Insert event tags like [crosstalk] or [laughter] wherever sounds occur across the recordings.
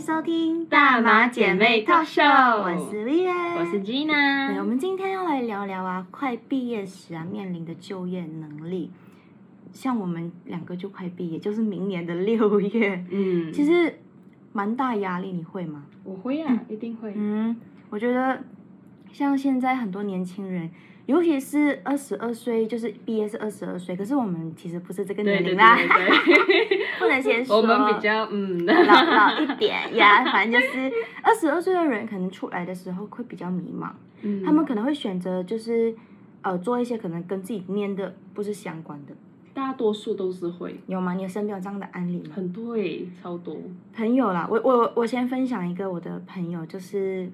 收听大马姐妹 talk show 我是 Vivian，我是对，我 Gina 我。们今天要来聊聊啊，快毕业时啊面临的就业能力。像我们两个就快毕业，就是明年的六月，嗯，其实蛮大压力，你会吗？我会啊，一定会。嗯，我觉得像现在很多年轻人，尤其是二十二岁，就是毕业是二十二岁，可是我们其实不是这个年龄啦，对对，[laughs] 不能先说。我们比较嗯，老老一点呀，反正就是二十二岁的人，可能出来的时候会比较迷茫，嗯他们可能会选择就是呃做一些可能跟自己念的不是相关的，大多数都是会，有吗？你身边有这样的案例吗？很多诶，超多。朋友啦，我我我先分享一个我的朋友，就是，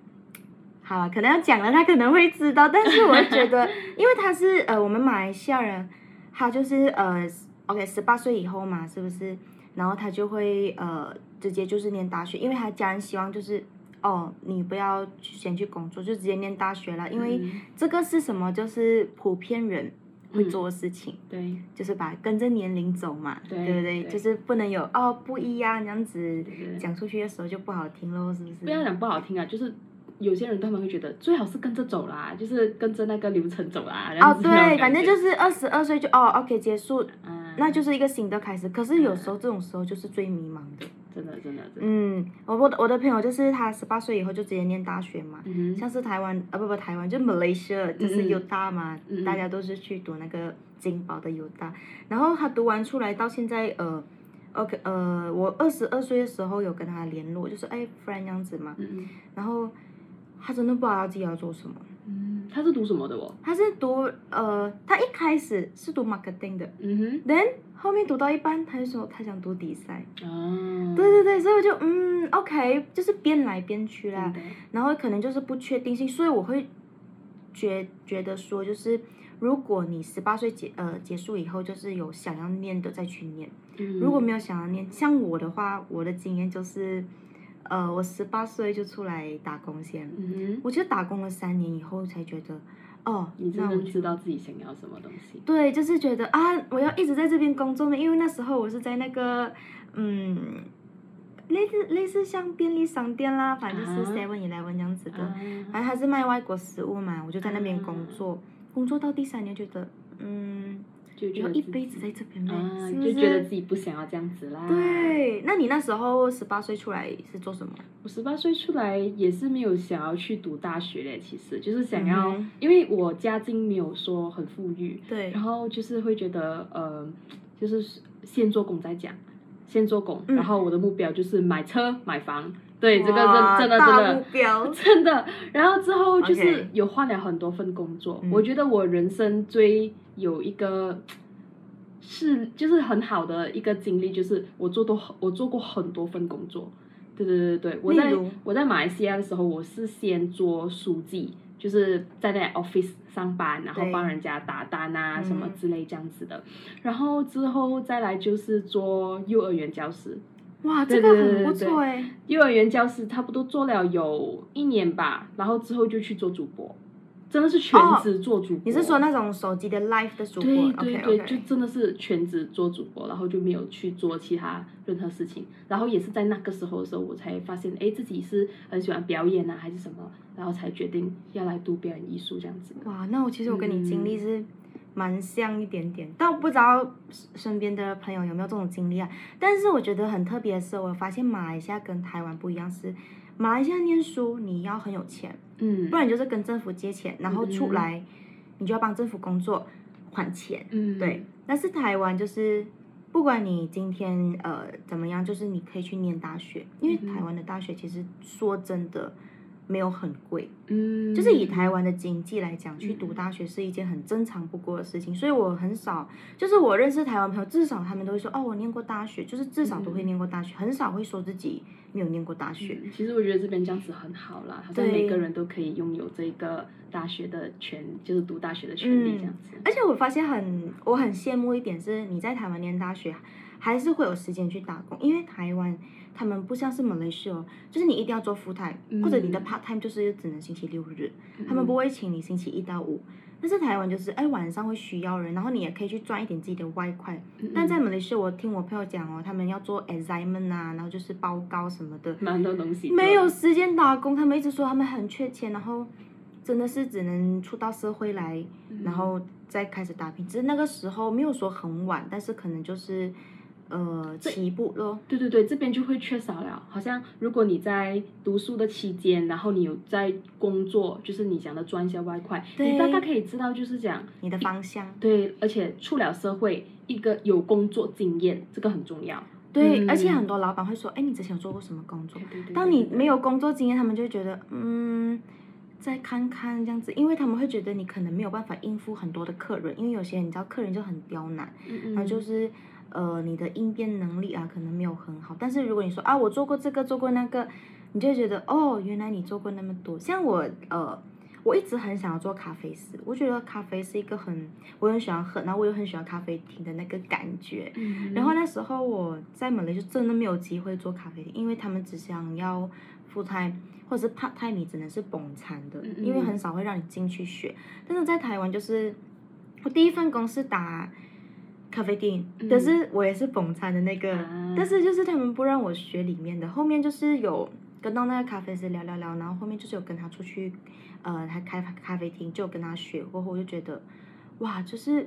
好了，可能要讲了，他可能会知道，但是我觉得，[laughs] 因为他是呃我们马来西亚人，他就是呃 OK 十八岁以后嘛，是不是？然后他就会呃直接就是念大学，因为他家人希望就是哦你不要先去工作，就直接念大学了，因为嗯这个是什么？就是普遍人会做的事情。对就是把跟着年龄走嘛，对不对？对就是不能有哦不一样这样子讲出去的时候就不好听喽，是不是？不要讲不好听啊，就是有些人他们会觉得最好是跟着走啦，就是跟着那个流程走啦。哦，[laughs] 对，反正就是二十二岁就哦，OK 结束，嗯那就是一个新的开始。可是有时候这种时候就是最迷茫的。真的真的真的。嗯，我我的我的朋友就是他十八岁以后就直接念大学嘛，嗯像是台湾啊不不台湾就 Malaysia 就是嗯嗯 U 大嘛，大家都是去读那个金宝的犹大，然后他读完出来到现在呃，OK 呃，我二十二岁的时候有跟他联络，就是哎 friend 这样子嘛，嗯然后他真的不知道他自己要做什么，嗯，他是读什么的哦？他是读呃，他一开始是读 marketing 的嗯哼。，then 后面读到一半他就说他想读比赛，啊。对对对，所以我就嗯 OK，就是变来变去啦。然后可能就是不确定性，所以我会觉觉得说，就是如果你十八岁结呃结束以后，就是有想要念的再去念，嗯如果没有想要念，像我的话，我的经验就是，呃，我十八岁就出来打工先，我就打工了三年以后才觉得，哦，你真那我知道自己想要什么东西。对，就是觉得啊，我要一直在这边工作呢，因为那时候我是在那个嗯。类似类似像便利商店啦，反正就是啊 Seven Eleven 这样子的，啊。反正他是卖外国食物嘛，我就在那边工作，工作到第三年觉得，嗯，就一辈子在这边呗，啊，就觉得自己不想要这样子啦。，对，那你那时候十八岁出来是做什么？我十八岁出来也是没有想要去读大学嘞，其实就是想要，嗯因为我家境没有说很富裕，对。然，后就是会觉得呃，就是先做工再讲，先做工，嗯。然后我的目标就是买车买房，对，这个哇真真的真大的目标，[laughs] 真的，然后之后就是有换了很多份工作。嗯。我觉得我人生最有一个是就是很好的一个经历，就是我做多我做过很多份工作。对对对对，我在我在马来西亚的时候，我是先做书记，就是在那 office 上班，然后帮人家打单啊嗯什么之类这样子的。然后之后再来就是做幼儿园教师。哇，这个很不错哎，幼儿园教师差不多做了有一年吧，然后之后就去做主播，真的是全职做主播。你是说那种手机的 live 的主播对对对就真的是全职做主播，然后就没有去做其他任何事情。然后也是在那个时候的时候，我才发现，哎，自己是很喜欢表演啊，还是什么，然后才决定要来读表演艺术这样子。哇，那我其实我跟你经嗯历是蛮像一点点，但我不知道身边的朋友有没有这种经历啊。但是我觉得很特别的是，我发现马来西亚跟台湾不一样，是马来西亚念书你要很有钱，嗯。不然你就是跟政府借钱，然后出嗯来你就要帮政府工作还钱。嗯，对，但是台湾就是。不管你今天呃怎么样，就是你可以去念大学，因为台湾的大学其实说真的没有很贵，嗯，就是以台湾的经济来讲，去读嗯。大学是一件很正常不过的事情，所以我很少，就是我认识台湾朋友，至少他们都会说，哦，我念过大学，就是至少都会念过大学，很少会说自己没有念过大学。嗯其实我觉得这边这样子很好啦，好像每个人都可以拥有这个大学的权，就是读大学的权利这样子。而且我发现很，我很羡慕一点是，你在台湾念大学，还是会有时间去打工，因为台湾他们不像是马来西亚，就是你一定要做 full time，、或者你的嗯 part time 就是只能星期六日，他嗯们不会请你星期一到五。但是台湾就是，哎，晚上会需要人，然后你也可以去赚一点自己的外快。嗯但在马来西亚，我听我朋友讲哦，他们要做 assignment 啊，然后就是报告什么的，蛮多东西没有时间打工。他们一直说他们很缺钱，然后真的是只能出到社会来，嗯然后再开始打拼。只是那个时候没有说很晚，但是可能就是呃起步咯。对对对，这边就会缺少了。好像如果你在读书的期间，然后你有在工作，就是你讲的赚一些外快，对你大概可以知道，就是讲你的方向。对，而且出了社会，一个有工作经验，这个很重要。对，嗯而且很多老板会说：“哎，你之前有做过什么工作？”对对对当你没有工作经验，他们就会觉得，嗯，再看看这样子，因为他们会觉得你可能没有办法应付很多的客人，因为有些人你知道客人就很刁难，嗯嗯然后就是呃你的应变能力啊可能没有很好。但是如果你说啊我做过这个做过那个，你就觉得哦原来你做过那么多。像我呃我一直很想要做咖啡师，我觉得咖啡是一个很我很喜欢喝，然后我又很喜欢咖啡厅的那个感觉。嗯然后那时候我在马来就真的没有机会做咖啡厅，因为他们只想要 full time 或者是 part time，你只能是捧餐的，因为很少会让你进去学。但是在台湾就是我第一份工是打咖啡店，嗯。可是我也是捧餐的那个，啊。但是就是他们不让我学里面的，后面就是有跟到那个咖啡师聊聊聊，然后后面就是有跟他出去，呃，他开咖啡厅，就跟他学过后，我就觉得哇，就是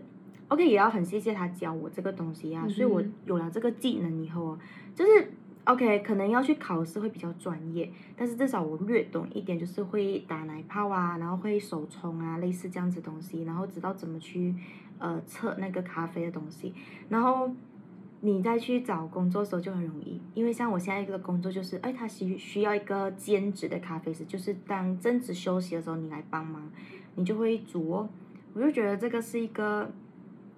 OK，也要很谢谢他教我这个东西啊，所以我有了这个技能以后哦，就是 OK，可能要去考试会比较专业，但是至少我略懂一点，就是会打奶泡啊，然后会手冲啊，类似这样子东西，然后知道怎么去呃测那个咖啡的东西，然后你再去找工作的时候就很容易，因为像我现在一个工作就是，哎，他需需要一个兼职的咖啡师，就是当正职休息的时候你来帮忙，你就会煮哦。我就觉得这个是一个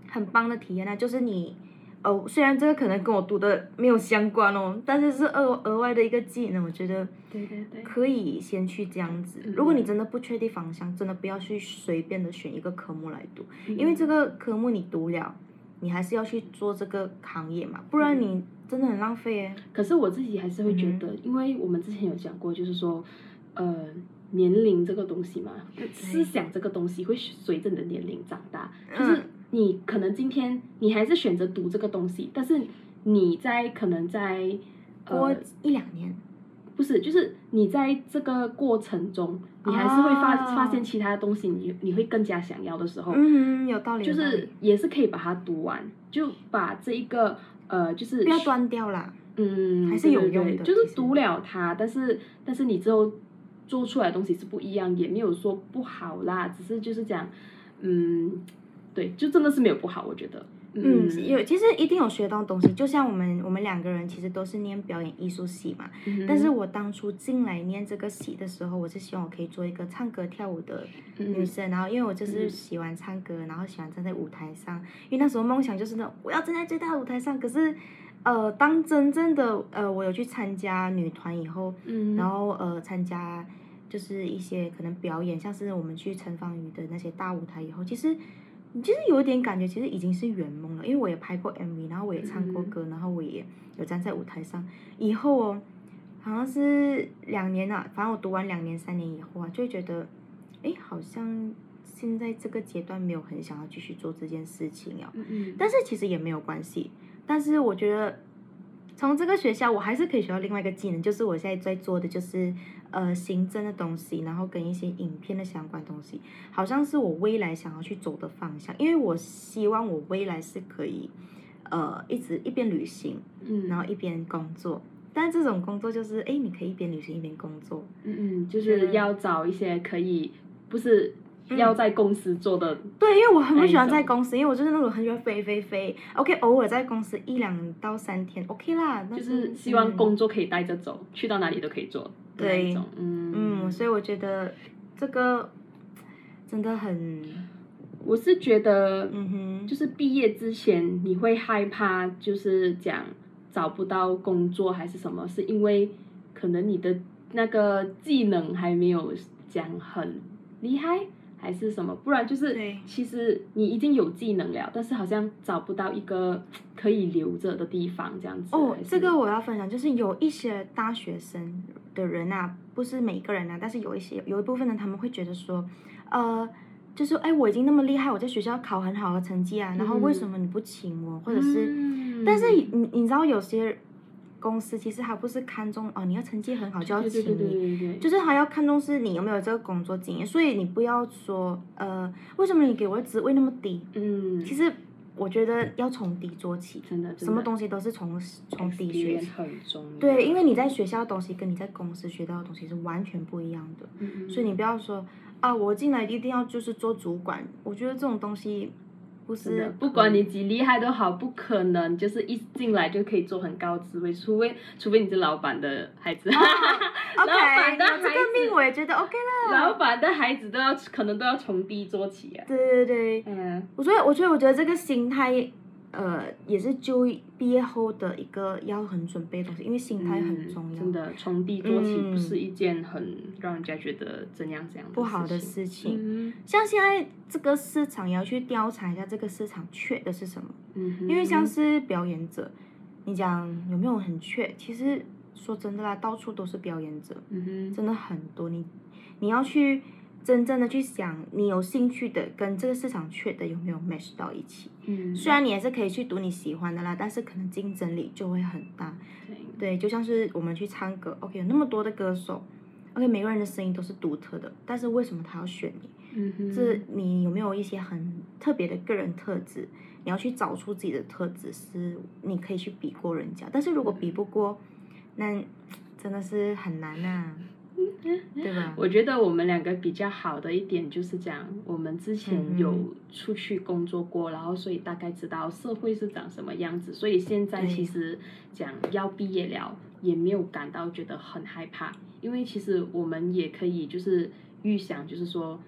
很棒的体验呢，就是你，哦，虽然这个可能跟我读的没有相关哦，但是是额额外的一个技能，我觉得对对对，可以先去这样子。如果你真的不确定方向，真的不要去随便的选一个科目来读，因为这个科目你读了，你还是要去做这个行业嘛，不然你真的很浪费哎。可是我自己还是会嗯觉得，因为我们之前有讲过，就是说，呃，年龄这个东西嘛，思想这个东西会随着你的年龄长大，就是嗯你可能今天你还是选择读这个东西，但是你在可能在过呃一两年，不是，就是你在这个过程中，你还是会发、啊。发现其他东西你，你会更加想要的时候，嗯，有道理，就是也是可以把它读完，就把这一个呃，就是不要断掉啦。嗯，还是有用的对就是读了它，但是但是你之后做出来的东西是不一样，也没有说不好啦，只是就是讲，嗯，对，就真的是没有不好，我觉得，嗯，有其实一定有学到东西，就像我们我们两个人其实都是念表演艺术系嘛，嗯但是我当初进来念这个系的时候，我是希望我可以做一个唱歌跳舞的女嗯生，然后因为我就是嗯喜欢唱歌，然后喜欢站在舞台上，因为那时候梦想就是那种我要站在最大的舞台上，可是。呃，当真正的呃，我有去参加女团以后，嗯，然后呃，参加就是一些可能表演，像是我们去陈芳宇的那些大舞台以后，其实你其实有一点感觉，其实已经是圆梦了，因为我也拍过 MV，然后我也唱过歌，然后我也有站在舞台上。以后哦，好像是两年啊，反正我读完两年、三年以后啊，就会觉得，哎，好像现在这个阶段没有很想要继续做这件事情了。嗯嗯，但是其实也没有关系。但是我觉得从这个学校，我还是可以学到另外一个技能，就是我现在在做的就是呃行政的东西，然后跟一些影片的相关东西，好像是我未来想要去走的方向。因为我希望我未来是可以呃一直一边旅行，嗯，然后一边工作。但这种工作就是，哎，你可以一边旅行一边工作。嗯嗯，就是要找一些可以不是要在公司做的，对，因为我很不喜欢在公司，因为我就是那种很喜欢飞飞飞。OK，偶尔在公司一两到三天，OK 啦。就是希望嗯工作可以带着走，去到哪里都可以做对，嗯嗯，所以我觉得这个真的很，我是觉得，嗯哼，就是毕业之前你会害怕，就是讲找不到工作还是什么，是因为可能你的那个技能还没有讲很厉害，还是什么，不然就是对。其实你已经有技能了，但是好像找不到一个 [tsk] 可以留着的地方，这样子。哦这个我要分享，就是有一些大学生的人啊，不是每一个人啊，但是有一些有一部分人，他们会觉得说，呃，就是哎，我已经那么厉害，我在学校考很好的成绩啊，然后为什么你不请我，或者是，嗯。但是你你知道有些公司其实还不是看重哦，你要成绩很好就要请你，就是还要看重是你有没有这个工作经验，所以你不要说呃，为什么你给我的职位那么低？嗯，其实我觉得要从低做起，真的真的什么东西都是从从低学起。很重要。对，因为你在学校的东西跟你在公司学到的东西是完全不一样的，所以你不要说啊，我进来一定要就是做主管，我觉得这种东西不是，不管你几厉害都好，不可能就是一进来就可以做很高职位，除非除非你是老板的孩子。[laughs] 老 OK，板的有这个孩子命我也觉得 OK 了。老板的孩子都要可能都要从低做起啊。对对对，嗯，我所以我所以我觉得这个心态，呃，也是就毕业后的一个要很准备的东西，因为心态很重要。嗯真的，从低做起嗯不是一件很让人家觉得怎样怎样不好的事事情。嗯像现在这个市场也要去调查一下，这个市场缺的是什么。嗯，因为像是表演者，你讲有没有很缺？其实说真的啦，到处都是表演者，真的很多。你你要去真正的去想，你有兴趣的跟这个市场缺的有没有 match 到一起？嗯，虽然你也是可以去读你喜欢的啦，但是可能竞争力就会很大。对对，就像是我们去唱歌，OK，有那么多的歌手，OK，每个人的声音都是独特的，但是为什么他要选你？嗯哼，这你有没有一些很特别的个人特质？你要去找出自己的特质，是你可以去比过人家。但是如果比不过，那真的是很难啊，[laughs] 对吧？我觉得我们两个比较好的一点就是讲，我们之前有出去工作过，然后所以大概知道社会是长什么样子，所以现在其实讲要毕业了，也没有感到觉得很害怕，因为其实我们也可以就是预想，就是说，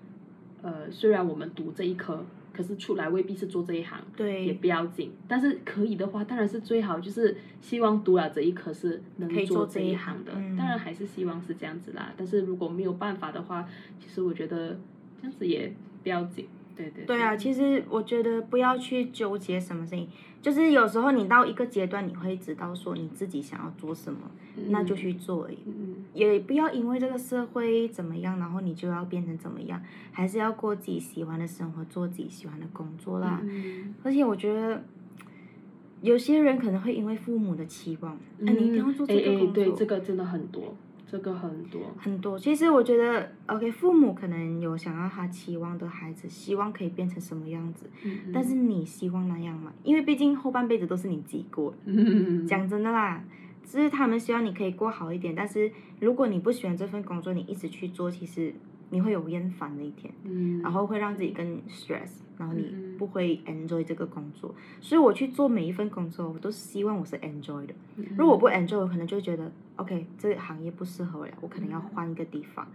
呃，虽然我们读这一科。可是出来未必是做这一行，对也，不要紧。但是可以的话，当然是最好，就是希望读了这一科是能做这这一行的。当然还是希望是这样子啦。但是如果没有办法的话，其实我觉得这样子也不要紧。对对对啊，其实我觉得不要去纠结什么事情，就是有时候你到一个阶段，你会知道说你自己想要做什么，那就去做而已。嗯也不要因为这个社会怎么样，然后你就要变成怎么样，还是要过自己喜欢的生活，做自己喜欢的工作啦。嗯而且我觉得，有些人可能会因为父母的期望，哎、你一定要做这个工作，对，这个真的很多，这个很多。很多。其实我觉得，OK，父母可能有想要他期望的孩子，希望可以变成什么样子，嗯但是你希望那样吗？因为毕竟后半辈子都是你自己过讲真的啦，只是他们希望你可以过好一点，但是如果你不喜欢这份工作，你一直去做，其实你会有厌烦的一天。嗯，然后会让自己更 stress，然后你嗯不会 enjoy 这个工作。所以我去做每一份工作，我都希望我是 enjoy 的。嗯如果我不 enjoy，我可能就会觉得 OK，这个行业不适合我了，我可能要换一个地方。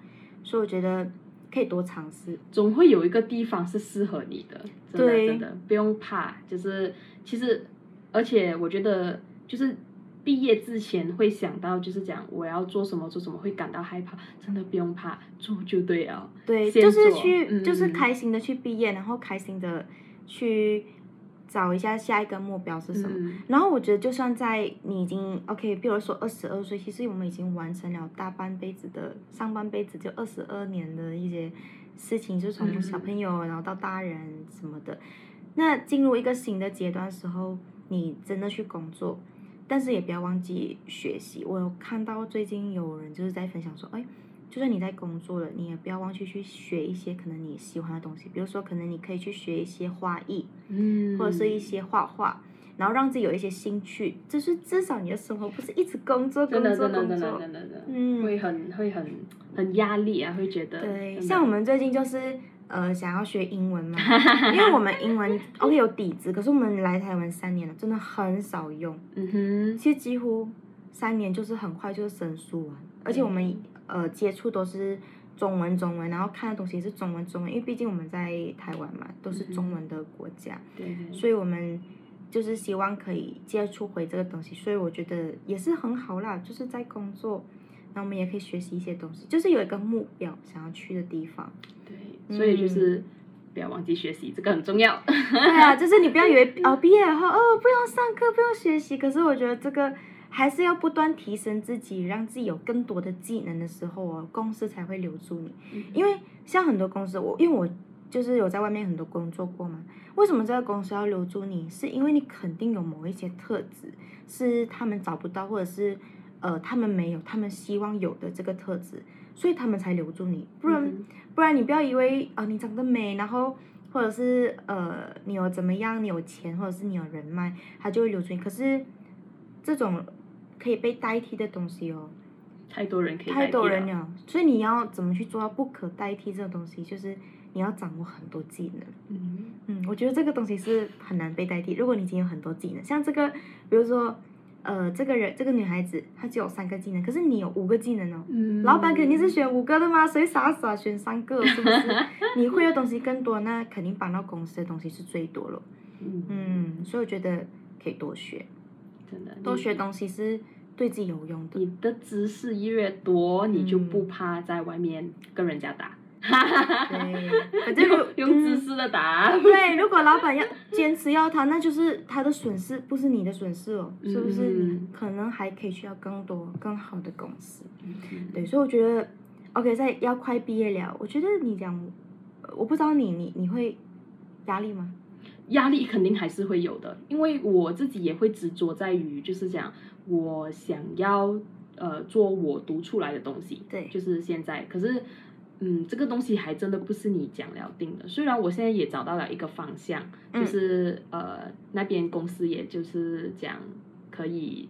所以我觉得可以多尝试。总会有一个地方是适合你的，真的对真的不用怕。就是其实，而且我觉得就是毕业之前会想到，就是讲我要做什么做什么，会感到害怕，真的不用怕，做就对了。对，就是去，嗯就是开心的去毕业，然后开心的去找一下下一个目标是什么。嗯然后我觉得，就算在你已经 OK，比如说二十二岁，其实我们已经完成了大半辈子的上半辈子就二十二年的一些事情，就从嗯小朋友然后到大人什么的。那进入一个新的阶段的时候，你真的去工作，但是也不要忘记学习。我有看到最近有人就是在分享说，哎，就算你在工作了，你也不要忘记去学一些可能你喜欢的东西，比如说可能你可以去学一些花艺，嗯，或者是一些画画，然后让自己有一些兴趣，就是至少你的生活不是一直工作工作工作。嗯。会很会很很压力啊，会觉得对，像我们最近就是呃想要学英文嘛，[laughs] 因为我们英文 OK 有底子，可是我们来台湾三年了，真的很少用，嗯哼。其实几乎三年就是很快就是生疏完，而且我们呃接触都是。中文，中文，然后看的东西也是中文，中文，因为毕竟我们在台湾嘛，都是中文的国家，对对，所以我们就是希望可以接触回这个东西，所以我觉得也是很好啦，就是在工作，然后我们也可以学习一些东西，就是有一个目标想要去的地方。对，所以就是不要忘记学习，这个很重要。对啊，就是你不要以为哦，毕业后哦不用上课不用学习，可是我觉得这个还是要不断提升自己，让自己有更多的技能的时候哦，公司才会留住你。因为像很多公司，我因为我就是有在外面很多工作过嘛，为什么这个公司要留住你？是因为你肯定有某一些特质是他们找不到，或者是呃他们没有，他们希望有的这个特质，所以他们才留住你。不然、嗯不然你不要以为啊、你长得美，然后或者是呃你有怎么样，你有钱，或者是你有人脉，他就会留住你。可是这种可以被代替的东西哦，太多人可以太多代替了。人了，所以你要怎么去做到不可代替这个东西？就是你要掌握很多技能。嗯嗯，我觉得这个东西是很难被代替。如果你已经有很多技能，像这个，比如说，呃，这个人这个女孩子她只有三个技能，可是你有五个技能哦。嗯，老板肯定是选五个的嘛，谁傻傻选三个，是不是？你会的东西更多，那肯定帮到公司的东西是最多了。嗯嗯，所以我觉得可以多学，真的多学东西是对自己有用的。你的知识越多，你就嗯不怕在外面跟人家打。对，[laughs] 反正如用用知嗯识的打。对，如果老板要坚持要他，那就是他的损失，不是你的损失哦，是不是？嗯可能还可以需要更多更好的公司。嗯对，所以我觉得，OK，在要快毕业了，我觉得你讲，呃我不知道你你你会压力吗？压力肯定还是会有的，因为我自己也会执着在于，就是讲我想要呃做我读出来的东西，对就是现在，可是嗯，这个东西还真的不是你讲了定的。虽然我现在也找到了一个方向，嗯就是、呃那边公司也就是讲可以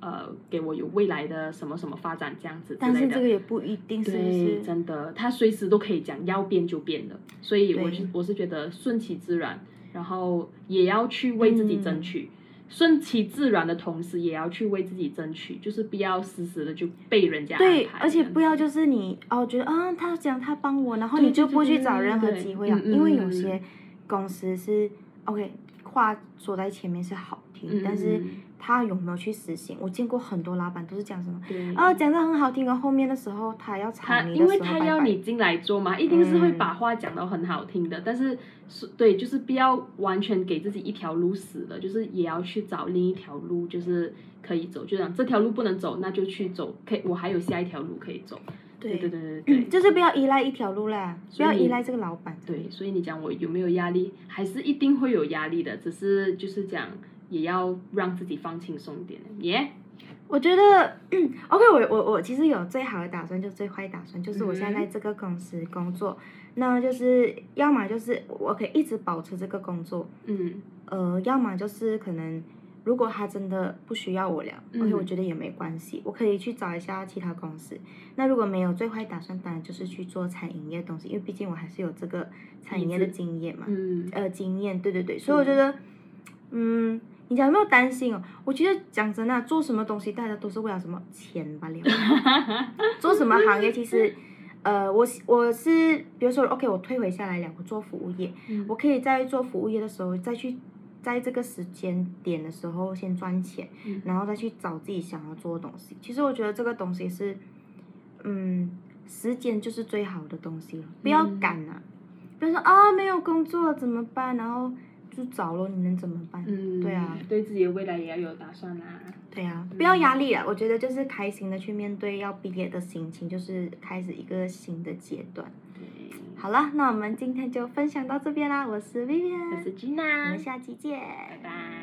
呃给我有未来的什么什么发展这样子之类的。但是这个也不一定是不对，是？真的，他随时都可以讲要变就变的，所以我是我是觉得顺其自然，然后也要去为自己嗯争取。顺其自然的同时，也要去为自己争取，就是不要死死的就被人家对，而且不要就是你哦，觉得啊，他讲他帮我，然后你就不去找任何机会啊，因为有嗯些公司是 OK 话说在前面是好听，嗯但是嗯他有没有去实行？我见过很多老板都是讲什么对啊，讲的很好听，然后后面的时候他要他炒你因为他的时候拜拜要你进来做嘛，一定是会嗯把话讲到很好听的，但是是对，就是不要完全给自己一条路死了，就是也要去找另一条路，就是可以走，就这样这条路不能走，那就去走，可以我还有下一条路可以走。对对对对对 [clears throat] 就是不要依赖一条路啦，不要依赖这个老板。对，所以你讲我有没有压力，还是一定会有压力的，只是就是讲也要让自己放轻松一点，耶、我觉得、嗯、[clears throat] OK，我我我其实有最好的打算，就最坏打算，就是我现在在这个公司工作，那就是要么就是我可以一直保持这个工作，嗯。呃，要么就是可能如果他真的不需要我了、嗯。o k 我觉得也没关系，我可以去找一下其他公司。那如果没有最坏打算，当然就是去做餐饮业的东西，因为毕竟我还是有这个餐饮业的经验嘛。嗯。呃经验，对对对，所以我觉得，嗯，你讲有没有担心哦？我觉得讲真的啊，做什么东西大家都是为了什么钱罢了。[laughs] 做什么行业其实，呃，我我是比如说，OK，我退回下来了，我做服务业，嗯我可以在做服务业的时候再去。在这个时间点的时候，先赚钱，嗯然后再去找自己想要做的东西。其实我觉得这个东西是，嗯，时间就是最好的东西了，不要嗯赶啊！比如说啊没有工作了怎么办，然后就找了，你能怎么办？嗯，对啊，对自己的未来也要有打算啊。对啊，不要压力了。我觉得就是开心的去面对要毕业的心情，就是开始一个新的阶段。对，好了，那我们今天就分享到这边啦。我是 Vivian，我是我 Gina，们下期见，拜拜。